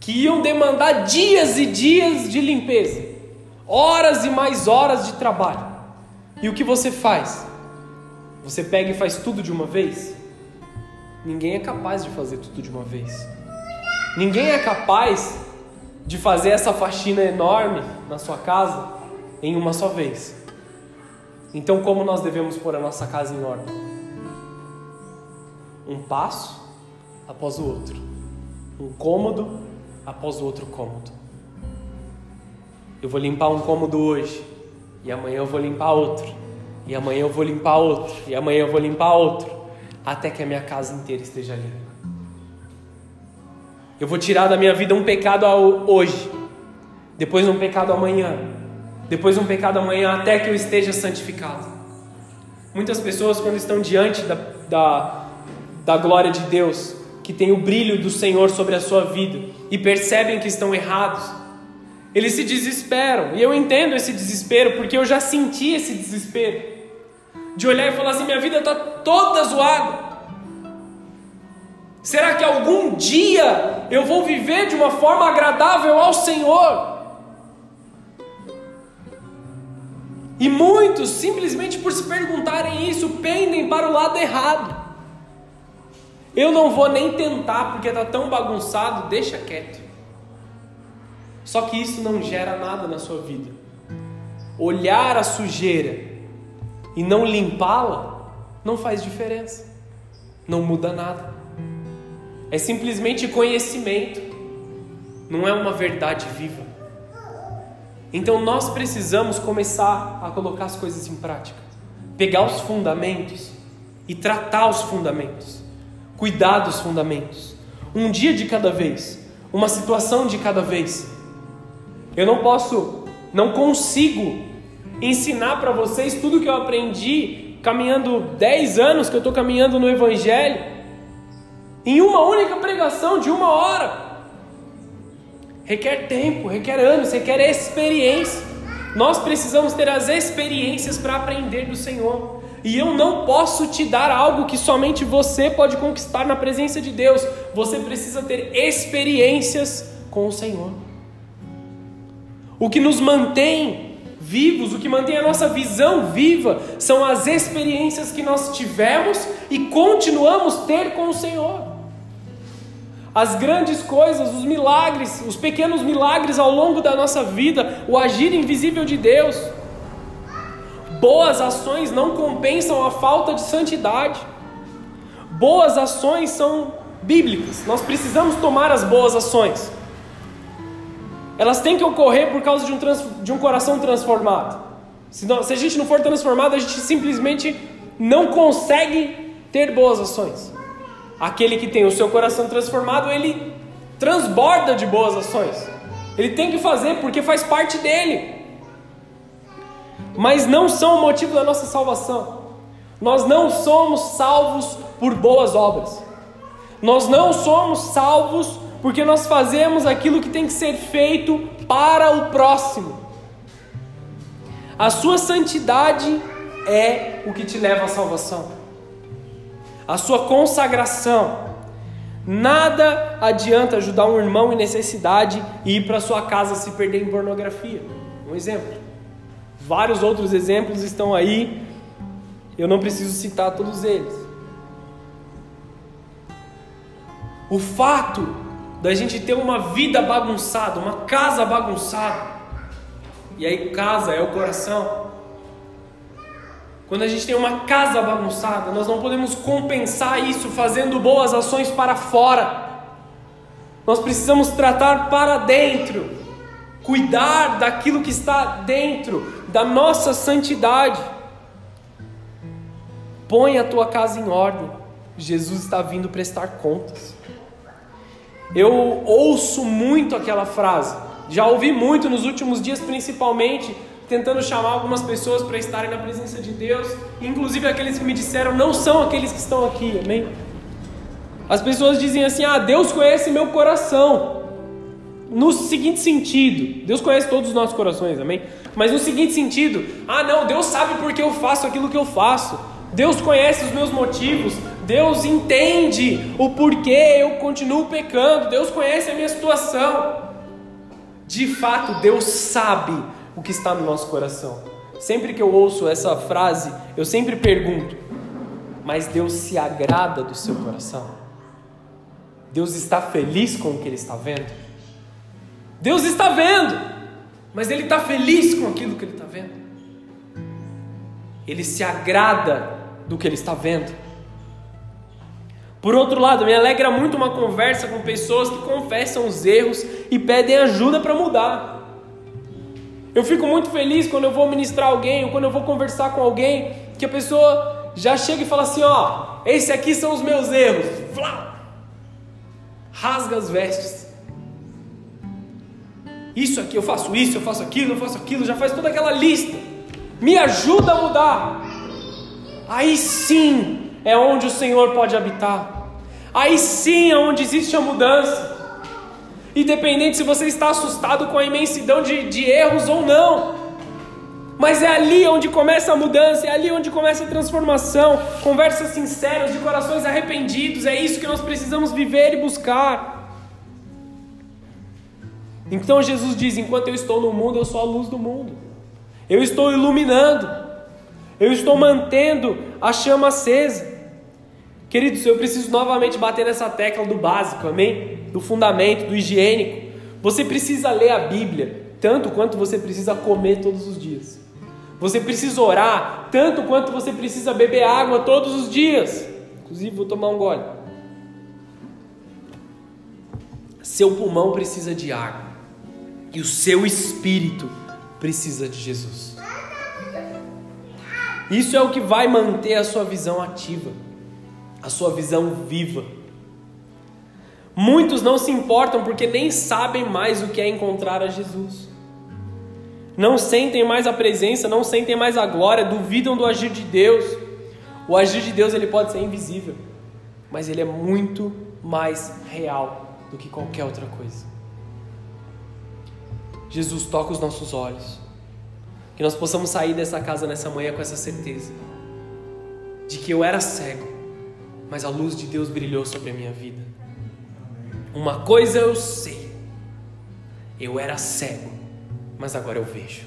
Que iam demandar dias e dias de limpeza horas e mais horas de trabalho. E o que você faz? Você pega e faz tudo de uma vez? Ninguém é capaz de fazer tudo de uma vez. Ninguém é capaz de fazer essa faxina enorme na sua casa em uma só vez. Então, como nós devemos pôr a nossa casa em ordem? Um passo após o outro, um cômodo após o outro cômodo. Eu vou limpar um cômodo hoje, e amanhã eu vou limpar outro, e amanhã eu vou limpar outro, e amanhã eu vou limpar outro, até que a minha casa inteira esteja limpa. Eu vou tirar da minha vida um pecado hoje, depois um pecado amanhã, depois um pecado amanhã, até que eu esteja santificado. Muitas pessoas, quando estão diante da, da, da glória de Deus, que tem o brilho do Senhor sobre a sua vida e percebem que estão errados, eles se desesperam. E eu entendo esse desespero, porque eu já senti esse desespero. De olhar e falar assim: minha vida está toda zoada. Será que algum dia eu vou viver de uma forma agradável ao Senhor? E muitos, simplesmente por se perguntarem isso, pendem para o lado errado. Eu não vou nem tentar porque está tão bagunçado, deixa quieto. Só que isso não gera nada na sua vida. Olhar a sujeira e não limpá-la não faz diferença. Não muda nada. É simplesmente conhecimento. Não é uma verdade viva. Então nós precisamos começar a colocar as coisas em prática. Pegar os fundamentos e tratar os fundamentos. Cuidar dos fundamentos. Um dia de cada vez. Uma situação de cada vez eu não posso, não consigo ensinar para vocês tudo que eu aprendi caminhando 10 anos que eu estou caminhando no Evangelho em uma única pregação de uma hora. Requer tempo, requer anos, requer experiência. Nós precisamos ter as experiências para aprender do Senhor. E eu não posso te dar algo que somente você pode conquistar na presença de Deus. Você precisa ter experiências com o Senhor. O que nos mantém vivos, o que mantém a nossa visão viva, são as experiências que nós tivemos e continuamos ter com o Senhor. As grandes coisas, os milagres, os pequenos milagres ao longo da nossa vida, o agir invisível de Deus. Boas ações não compensam a falta de santidade. Boas ações são bíblicas. Nós precisamos tomar as boas ações. Elas têm que ocorrer por causa de um, trans, de um coração transformado. Se, não, se a gente não for transformado, a gente simplesmente não consegue ter boas ações. Aquele que tem o seu coração transformado, ele transborda de boas ações. Ele tem que fazer porque faz parte dele. Mas não são o motivo da nossa salvação. Nós não somos salvos por boas obras. Nós não somos salvos porque nós fazemos aquilo que tem que ser feito para o próximo. A sua santidade é o que te leva à salvação. A sua consagração. Nada adianta ajudar um irmão em necessidade e ir para sua casa se perder em pornografia. Um exemplo. Vários outros exemplos estão aí. Eu não preciso citar todos eles. O fato da gente ter uma vida bagunçada, uma casa bagunçada, e aí, casa é o coração. Quando a gente tem uma casa bagunçada, nós não podemos compensar isso fazendo boas ações para fora. Nós precisamos tratar para dentro, cuidar daquilo que está dentro, da nossa santidade. Põe a tua casa em ordem. Jesus está vindo prestar contas. Eu ouço muito aquela frase: já ouvi muito nos últimos dias, principalmente, tentando chamar algumas pessoas para estarem na presença de Deus, inclusive aqueles que me disseram não são aqueles que estão aqui, amém? As pessoas dizem assim: ah, Deus conhece meu coração. No seguinte sentido, Deus conhece todos os nossos corações, amém? Mas no seguinte sentido, ah, não, Deus sabe porque eu faço aquilo que eu faço. Deus conhece os meus motivos, Deus entende o porquê eu continuo pecando, Deus conhece a minha situação. De fato, Deus sabe o que está no nosso coração. Sempre que eu ouço essa frase, eu sempre pergunto: mas Deus se agrada do seu coração? Deus está feliz com o que Ele está vendo? Deus está vendo, mas Ele está feliz com aquilo que Ele está vendo? Ele se agrada do que Ele está vendo? Por outro lado, me alegra muito uma conversa com pessoas que confessam os erros e pedem ajuda para mudar. Eu fico muito feliz quando eu vou ministrar alguém ou quando eu vou conversar com alguém que a pessoa já chega e fala assim: ó, esse aqui são os meus erros. Flá! Rasga as vestes. Isso aqui, eu faço isso, eu faço aquilo, eu faço aquilo, já faz toda aquela lista. Me ajuda a mudar. Aí sim é onde o Senhor pode habitar. Aí sim é onde existe a mudança. Independente se você está assustado com a imensidão de, de erros ou não. Mas é ali onde começa a mudança, é ali onde começa a transformação. Conversas sinceras, de corações arrependidos, é isso que nós precisamos viver e buscar. Então Jesus diz: enquanto eu estou no mundo, eu sou a luz do mundo. Eu estou iluminando, eu estou mantendo a chama acesa. Queridos, eu preciso novamente bater nessa tecla do básico, amém? Do fundamento, do higiênico. Você precisa ler a Bíblia tanto quanto você precisa comer todos os dias. Você precisa orar tanto quanto você precisa beber água todos os dias. Inclusive, vou tomar um gole. Seu pulmão precisa de água e o seu espírito precisa de Jesus. Isso é o que vai manter a sua visão ativa a sua visão viva. Muitos não se importam porque nem sabem mais o que é encontrar a Jesus. Não sentem mais a presença, não sentem mais a glória, duvidam do agir de Deus. O agir de Deus ele pode ser invisível, mas ele é muito mais real do que qualquer outra coisa. Jesus toca os nossos olhos. Que nós possamos sair dessa casa nessa manhã com essa certeza de que eu era cego, mas a luz de Deus brilhou sobre a minha vida. Uma coisa eu sei: eu era cego, mas agora eu vejo.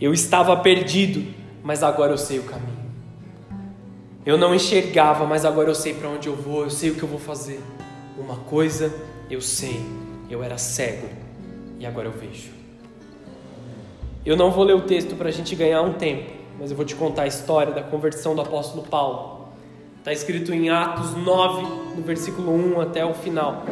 Eu estava perdido, mas agora eu sei o caminho. Eu não enxergava, mas agora eu sei para onde eu vou, eu sei o que eu vou fazer. Uma coisa eu sei: eu era cego e agora eu vejo. Eu não vou ler o texto para a gente ganhar um tempo, mas eu vou te contar a história da conversão do apóstolo Paulo. Está escrito em Atos 9, no versículo 1 até o final.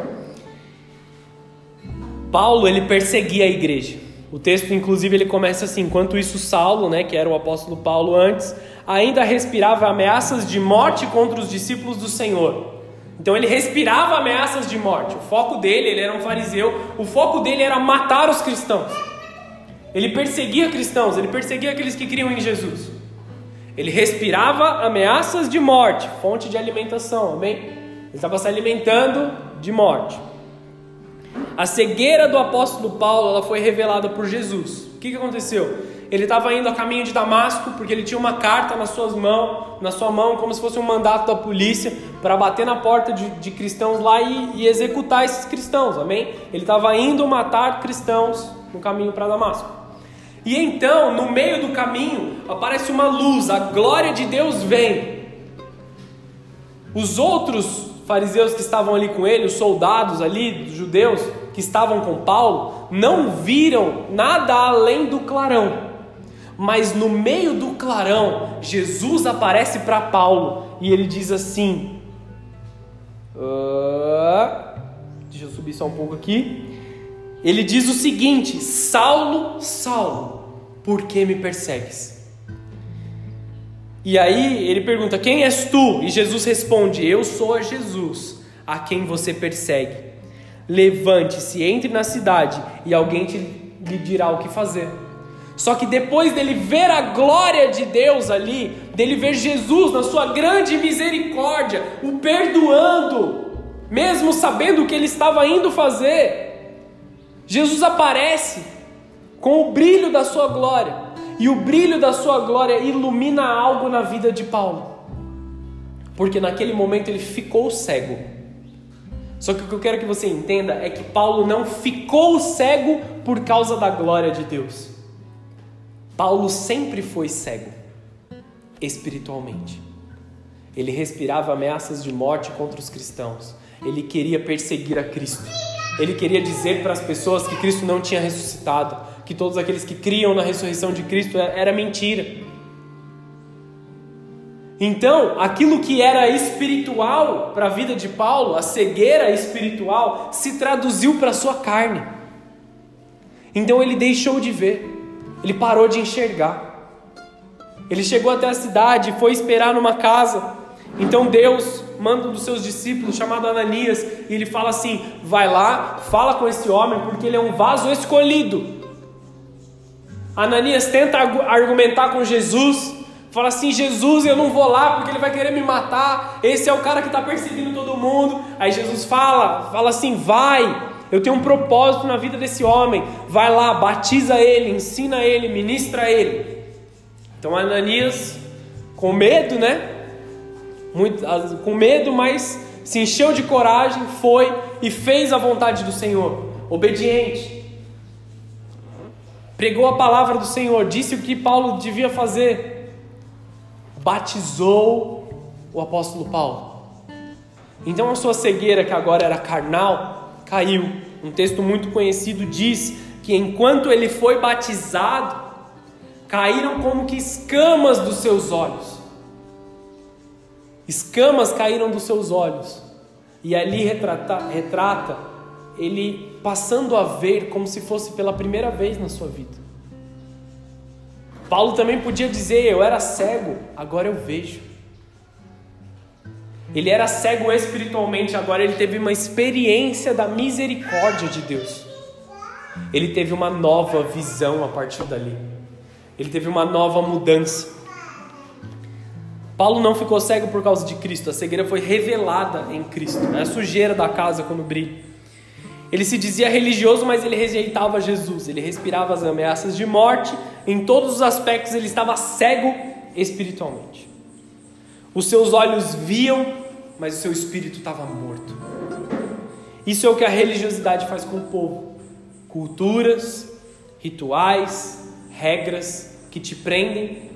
Paulo, ele perseguia a igreja. O texto, inclusive, ele começa assim: enquanto isso, Saulo, né, que era o apóstolo Paulo antes, ainda respirava ameaças de morte contra os discípulos do Senhor. Então ele respirava ameaças de morte. O foco dele, ele era um fariseu, o foco dele era matar os cristãos. Ele perseguia cristãos, ele perseguia aqueles que criam em Jesus. Ele respirava ameaças de morte, fonte de alimentação, amém? Ele estava se alimentando de morte. A cegueira do apóstolo Paulo ela foi revelada por Jesus. O que, que aconteceu? Ele estava indo a caminho de Damasco porque ele tinha uma carta nas suas mãos, na sua mão, como se fosse um mandato da polícia para bater na porta de, de cristãos lá e, e, executar esses cristãos, amém? Ele estava indo matar cristãos no caminho para Damasco. E então, no meio do caminho, aparece uma luz, a glória de Deus vem. Os outros fariseus que estavam ali com ele, os soldados ali, os judeus que estavam com Paulo, não viram nada além do clarão. Mas no meio do clarão, Jesus aparece para Paulo e ele diz assim: uh, Deixa eu subir só um pouco aqui. Ele diz o seguinte: Saulo, Saulo, por que me persegues? E aí ele pergunta: Quem és tu? E Jesus responde: Eu sou a Jesus, a quem você persegue. Levante-se, entre na cidade e alguém te, lhe dirá o que fazer. Só que depois dele ver a glória de Deus ali, dele ver Jesus na sua grande misericórdia, o perdoando, mesmo sabendo o que ele estava indo fazer, Jesus aparece com o brilho da sua glória, e o brilho da sua glória ilumina algo na vida de Paulo, porque naquele momento ele ficou cego. Só que o que eu quero que você entenda é que Paulo não ficou cego por causa da glória de Deus. Paulo sempre foi cego, espiritualmente. Ele respirava ameaças de morte contra os cristãos. Ele queria perseguir a Cristo. Ele queria dizer para as pessoas que Cristo não tinha ressuscitado, que todos aqueles que criam na ressurreição de Cristo é, era mentira. Então, aquilo que era espiritual para a vida de Paulo, a cegueira espiritual, se traduziu para a sua carne. Então ele deixou de ver. Ele parou de enxergar. Ele chegou até a cidade, foi esperar numa casa. Então Deus manda um dos seus discípulos, chamado Ananias, e ele fala assim: vai lá, fala com esse homem, porque ele é um vaso escolhido. Ananias tenta argumentar com Jesus, fala assim: Jesus, eu não vou lá porque ele vai querer me matar. Esse é o cara que está perseguindo todo mundo. Aí Jesus fala, fala assim: vai, eu tenho um propósito na vida desse homem. Vai lá, batiza ele, ensina ele, ministra ele. Então Ananias, com medo, né? Muito, com medo, mas se encheu de coragem, foi e fez a vontade do Senhor, obediente. Pregou a palavra do Senhor, disse o que Paulo devia fazer, batizou o apóstolo Paulo. Então a sua cegueira, que agora era carnal, caiu. Um texto muito conhecido diz que enquanto ele foi batizado, caíram como que escamas dos seus olhos. Escamas caíram dos seus olhos. E ali retrata, retrata ele passando a ver como se fosse pela primeira vez na sua vida. Paulo também podia dizer: Eu era cego, agora eu vejo. Ele era cego espiritualmente, agora ele teve uma experiência da misericórdia de Deus. Ele teve uma nova visão a partir dali. Ele teve uma nova mudança. Paulo não ficou cego por causa de Cristo, a cegueira foi revelada em Cristo. É a sujeira da casa quando brilha. Ele se dizia religioso, mas ele rejeitava Jesus. Ele respirava as ameaças de morte. Em todos os aspectos, ele estava cego espiritualmente. Os seus olhos viam, mas o seu espírito estava morto. Isso é o que a religiosidade faz com o povo: culturas, rituais, regras que te prendem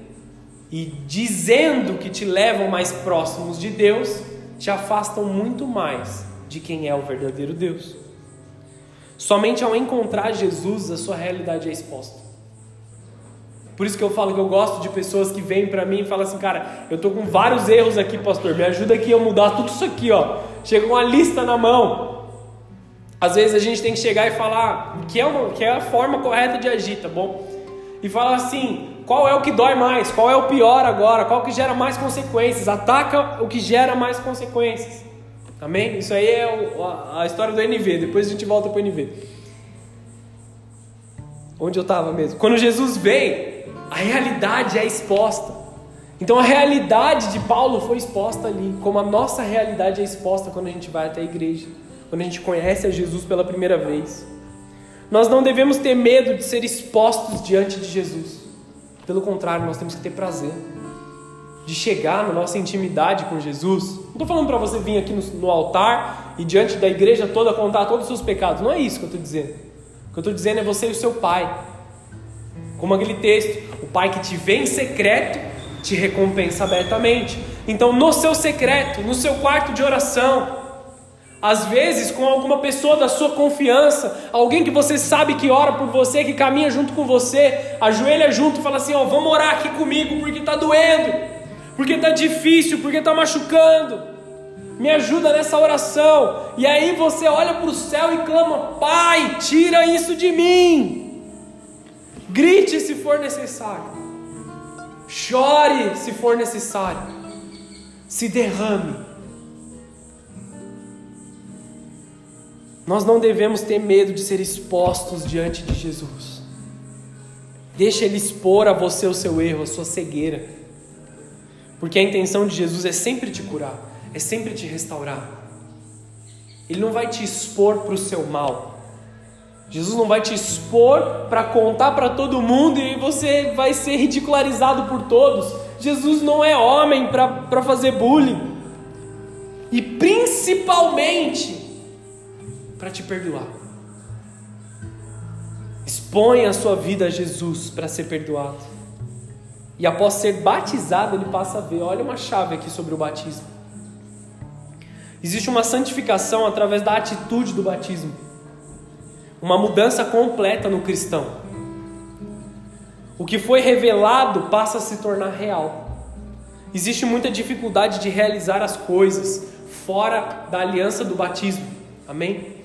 e dizendo que te levam mais próximos de Deus, te afastam muito mais de quem é o verdadeiro Deus. Somente ao encontrar Jesus a sua realidade é exposta. Por isso que eu falo que eu gosto de pessoas que vêm para mim e falam assim, cara, eu tô com vários erros aqui, pastor, me ajuda aqui a mudar tudo isso aqui, ó. Chega uma lista na mão. Às vezes a gente tem que chegar e falar que é, uma, que é a forma correta de agir, tá bom? E falar assim, qual é o que dói mais? Qual é o pior agora? Qual que gera mais consequências? Ataca o que gera mais consequências. Amém? Isso aí é a, a história do NV. Depois a gente volta para o NV. Onde eu estava mesmo? Quando Jesus vem, a realidade é exposta. Então a realidade de Paulo foi exposta ali, como a nossa realidade é exposta quando a gente vai até a igreja, quando a gente conhece a Jesus pela primeira vez. Nós não devemos ter medo de ser expostos diante de Jesus. Pelo contrário, nós temos que ter prazer de chegar na nossa intimidade com Jesus. Não estou falando para você vir aqui no, no, altar e diante da igreja toda contar todos os seus pecados. Não é isso que eu estou dizendo. O que eu estou dizendo é você e o seu pai. Como aquele texto: o pai que te vê em secreto te recompensa abertamente. Então, no seu secreto, no seu quarto de oração, às vezes com alguma pessoa da sua confiança, alguém que você sabe que ora por você, que caminha junto com você, ajoelha junto e fala assim: Ó, oh, vamos orar aqui comigo porque está doendo porque está difícil, porque está machucando. Me ajuda nessa oração. E aí você olha para o céu e clama: Pai, tira isso de mim. Grite se for necessário. Chore se for necessário. Se derrame. Nós não devemos ter medo de ser expostos diante de Jesus. Deixa Ele expor a você o seu erro, a sua cegueira. Porque a intenção de Jesus é sempre te curar, é sempre te restaurar. Ele não vai te expor para o seu mal. Jesus não vai te expor para contar para todo mundo e você vai ser ridicularizado por todos. Jesus não é homem para fazer bullying. E principalmente para te perdoar. Expõe a sua vida a Jesus para ser perdoado. E após ser batizado, ele passa a ver. Olha uma chave aqui sobre o batismo. Existe uma santificação através da atitude do batismo. Uma mudança completa no cristão. O que foi revelado passa a se tornar real. Existe muita dificuldade de realizar as coisas fora da aliança do batismo. Amém?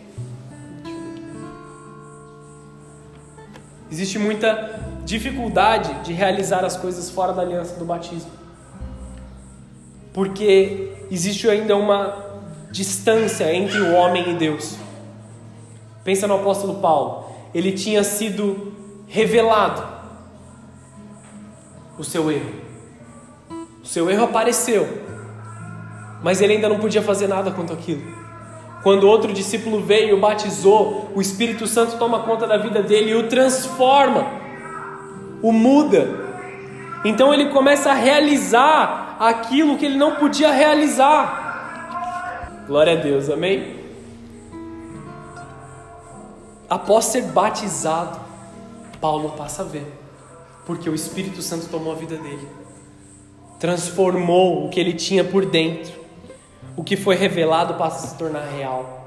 Existe muita dificuldade de realizar as coisas fora da aliança do batismo. Porque existe ainda uma distância entre o homem e Deus. Pensa no apóstolo Paulo. Ele tinha sido revelado o seu erro. O seu erro apareceu, mas ele ainda não podia fazer nada quanto aquilo. Quando outro discípulo veio e o batizou, o Espírito Santo toma conta da vida dele e o transforma, o muda. Então ele começa a realizar aquilo que ele não podia realizar. Glória a Deus, amém? Após ser batizado, Paulo passa a ver, porque o Espírito Santo tomou a vida dele, transformou o que ele tinha por dentro o que foi revelado passa a se tornar real.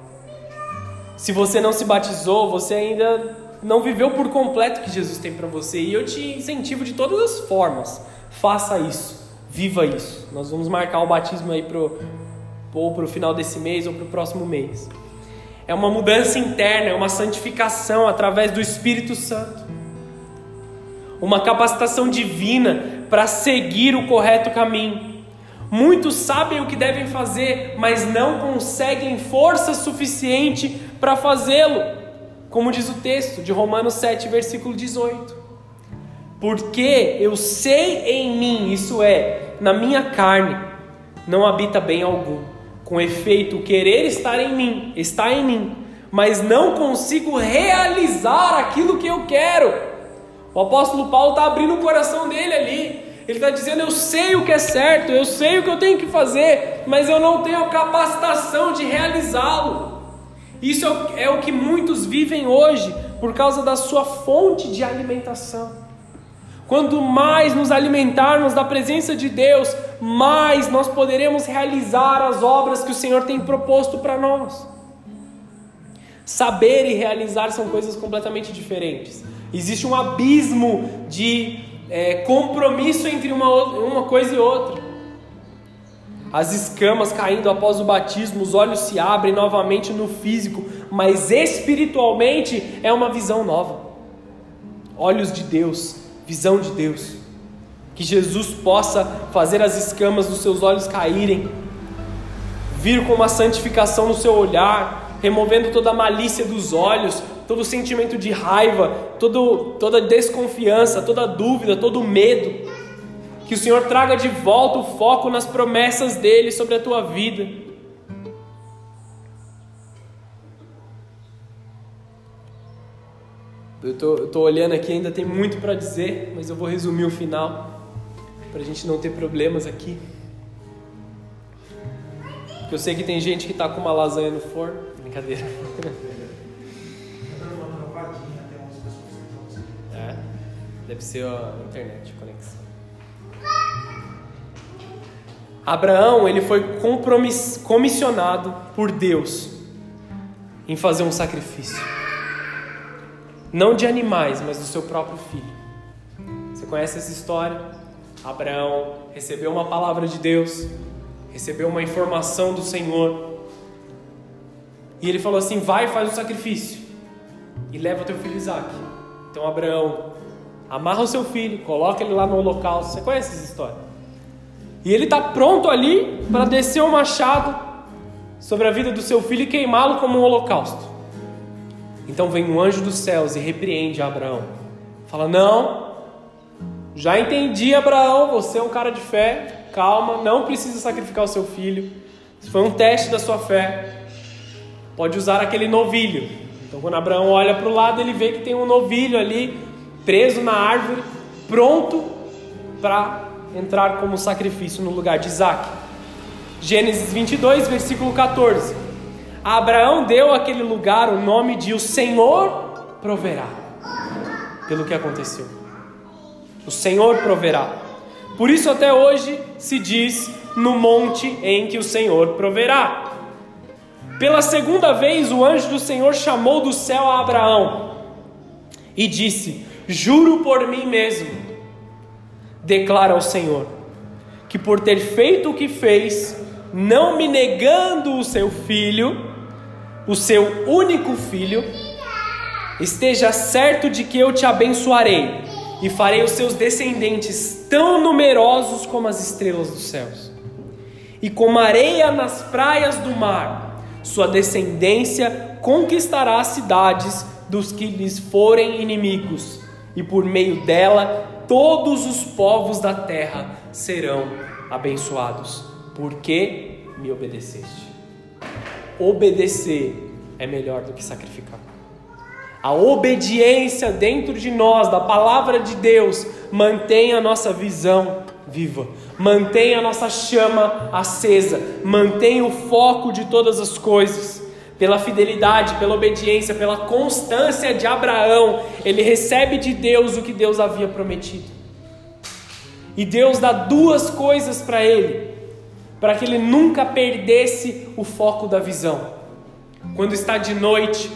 Se você não se batizou, você ainda não viveu por completo o que Jesus tem para você. E eu te incentivo de todas as formas. Faça isso. Viva isso. Nós vamos marcar o batismo aí pro, ou para o final desse mês ou para o próximo mês. É uma mudança interna, é uma santificação através do Espírito Santo. Uma capacitação divina para seguir o correto caminho. Muitos sabem o que devem fazer, mas não conseguem força suficiente para fazê-lo. Como diz o texto de Romanos 7, versículo 18. Porque eu sei em mim, isso é, na minha carne, não habita bem algum. Com efeito, o querer estar em mim, está em mim, mas não consigo realizar aquilo que eu quero. O apóstolo Paulo está abrindo o coração dele ali. Ele está dizendo: Eu sei o que é certo, eu sei o que eu tenho que fazer, mas eu não tenho a capacitação de realizá-lo. Isso é o que muitos vivem hoje por causa da sua fonte de alimentação. Quanto mais nos alimentarmos da presença de Deus, mais nós poderemos realizar as obras que o Senhor tem proposto para nós. Saber e realizar são coisas completamente diferentes. Existe um abismo de é, compromisso entre uma, uma coisa e outra. As escamas caindo após o batismo, os olhos se abrem novamente no físico, mas espiritualmente é uma visão nova. Olhos de Deus, visão de Deus. Que Jesus possa fazer as escamas dos seus olhos caírem, vir com uma santificação no seu olhar, removendo toda a malícia dos olhos, todo sentimento de raiva, todo, toda desconfiança, toda dúvida, todo medo. Que o Senhor traga de volta o foco nas promessas dele sobre a tua vida. Eu tô, eu tô olhando aqui, ainda tem muito para dizer, mas eu vou resumir o final para a gente não ter problemas aqui. Eu sei que tem gente que está com uma lasanha no forno. Brincadeira. *laughs* deve ser a internet, a conexão. Abraão, ele foi comissionado por Deus em fazer um sacrifício. Não de animais, mas do seu próprio filho. Você conhece essa história? Abraão recebeu uma palavra de Deus, recebeu uma informação do Senhor. E ele falou assim: vai, faz o sacrifício e leva teu filho Isaac. Então Abraão amarra o seu filho, coloca ele lá no holocausto. Você conhece essa história? E ele está pronto ali para descer o machado sobre a vida do seu filho e queimá-lo como um holocausto. Então vem um anjo dos céus e repreende Abraão. Fala: Não, já entendi, Abraão, você é um cara de fé, calma, não precisa sacrificar o seu filho. Isso foi um teste da sua fé. Pode usar aquele novilho. Então, quando Abraão olha para o lado, ele vê que tem um novilho ali, preso na árvore, pronto para entrar como sacrifício no lugar de Isaac. Gênesis 22, versículo 14. Abraão deu àquele lugar o nome de O Senhor proverá, pelo que aconteceu. O Senhor proverá. Por isso, até hoje se diz no monte em que o Senhor proverá. Pela segunda vez, o anjo do Senhor chamou do céu a Abraão e disse: Juro por mim mesmo, declara o Senhor, que por ter feito o que fez, não me negando o seu filho, o seu único filho, esteja certo de que eu te abençoarei e farei os seus descendentes tão numerosos como as estrelas dos céus, e como areia nas praias do mar, sua descendência conquistará as cidades dos que lhes forem inimigos, e por meio dela todos os povos da terra serão abençoados, porque me obedeceste. Obedecer é melhor do que sacrificar. A obediência dentro de nós, da palavra de Deus, mantém a nossa visão viva, mantém a nossa chama acesa, mantém o foco de todas as coisas. Pela fidelidade, pela obediência, pela constância de Abraão, ele recebe de Deus o que Deus havia prometido. E Deus dá duas coisas para ele, para que ele nunca perdesse o foco da visão. Quando está de noite,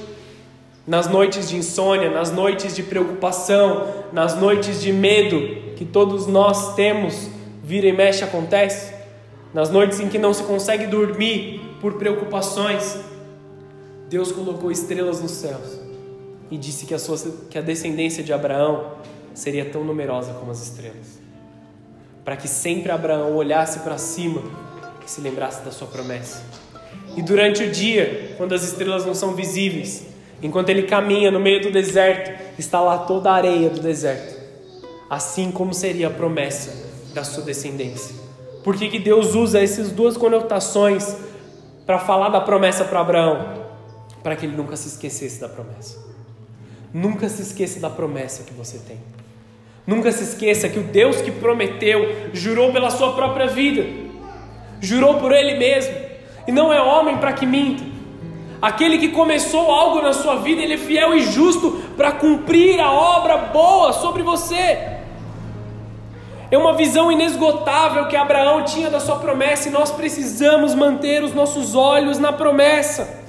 nas noites de insônia, nas noites de preocupação, nas noites de medo que todos nós temos, vira e mexe acontece, nas noites em que não se consegue dormir por preocupações, Deus colocou estrelas nos céus e disse que a, sua, que a descendência de Abraão seria tão numerosa como as estrelas, para que sempre Abraão olhasse para cima e se lembrasse da sua promessa. E durante o dia, quando as estrelas não são visíveis, Enquanto ele caminha no meio do deserto, está lá toda a areia do deserto. Assim como seria a promessa da sua descendência. Por que, que Deus usa essas duas conotações para falar da promessa para Abraão? Para que ele nunca se esquecesse da promessa. Nunca se esqueça da promessa que você tem. Nunca se esqueça que o Deus que prometeu jurou pela sua própria vida, jurou por ele mesmo, e não é homem para que minta. Aquele que começou algo na sua vida, ele é fiel e justo para cumprir a obra boa sobre você. É uma visão inesgotável que Abraão tinha da sua promessa e nós precisamos manter os nossos olhos na promessa.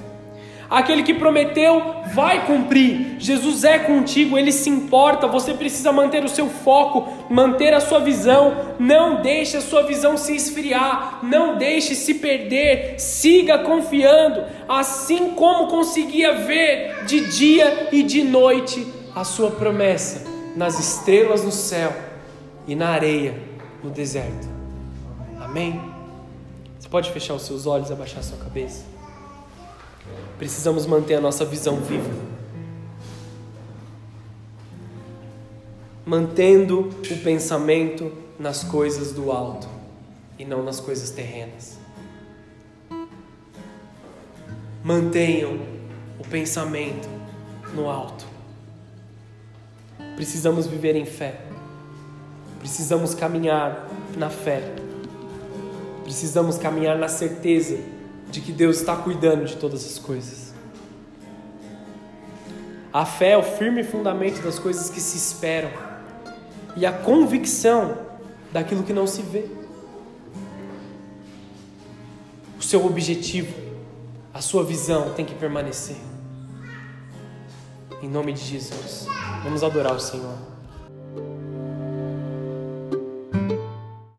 Aquele que prometeu vai cumprir. Jesus é contigo, ele se importa. Você precisa manter o seu foco, manter a sua visão. Não deixe a sua visão se esfriar, não deixe se perder. Siga confiando, assim como conseguia ver de dia e de noite a sua promessa nas estrelas no céu e na areia no deserto. Amém. Você pode fechar os seus olhos e abaixar a sua cabeça? Precisamos manter a nossa visão viva. Mantendo o pensamento nas coisas do alto e não nas coisas terrenas. Mantenham o pensamento no alto. Precisamos viver em fé. Precisamos caminhar na fé. Precisamos caminhar na certeza de que Deus está cuidando de todas as coisas. A fé é o firme fundamento das coisas que se esperam e a convicção daquilo que não se vê. O seu objetivo, a sua visão tem que permanecer. Em nome de Jesus, vamos adorar o Senhor.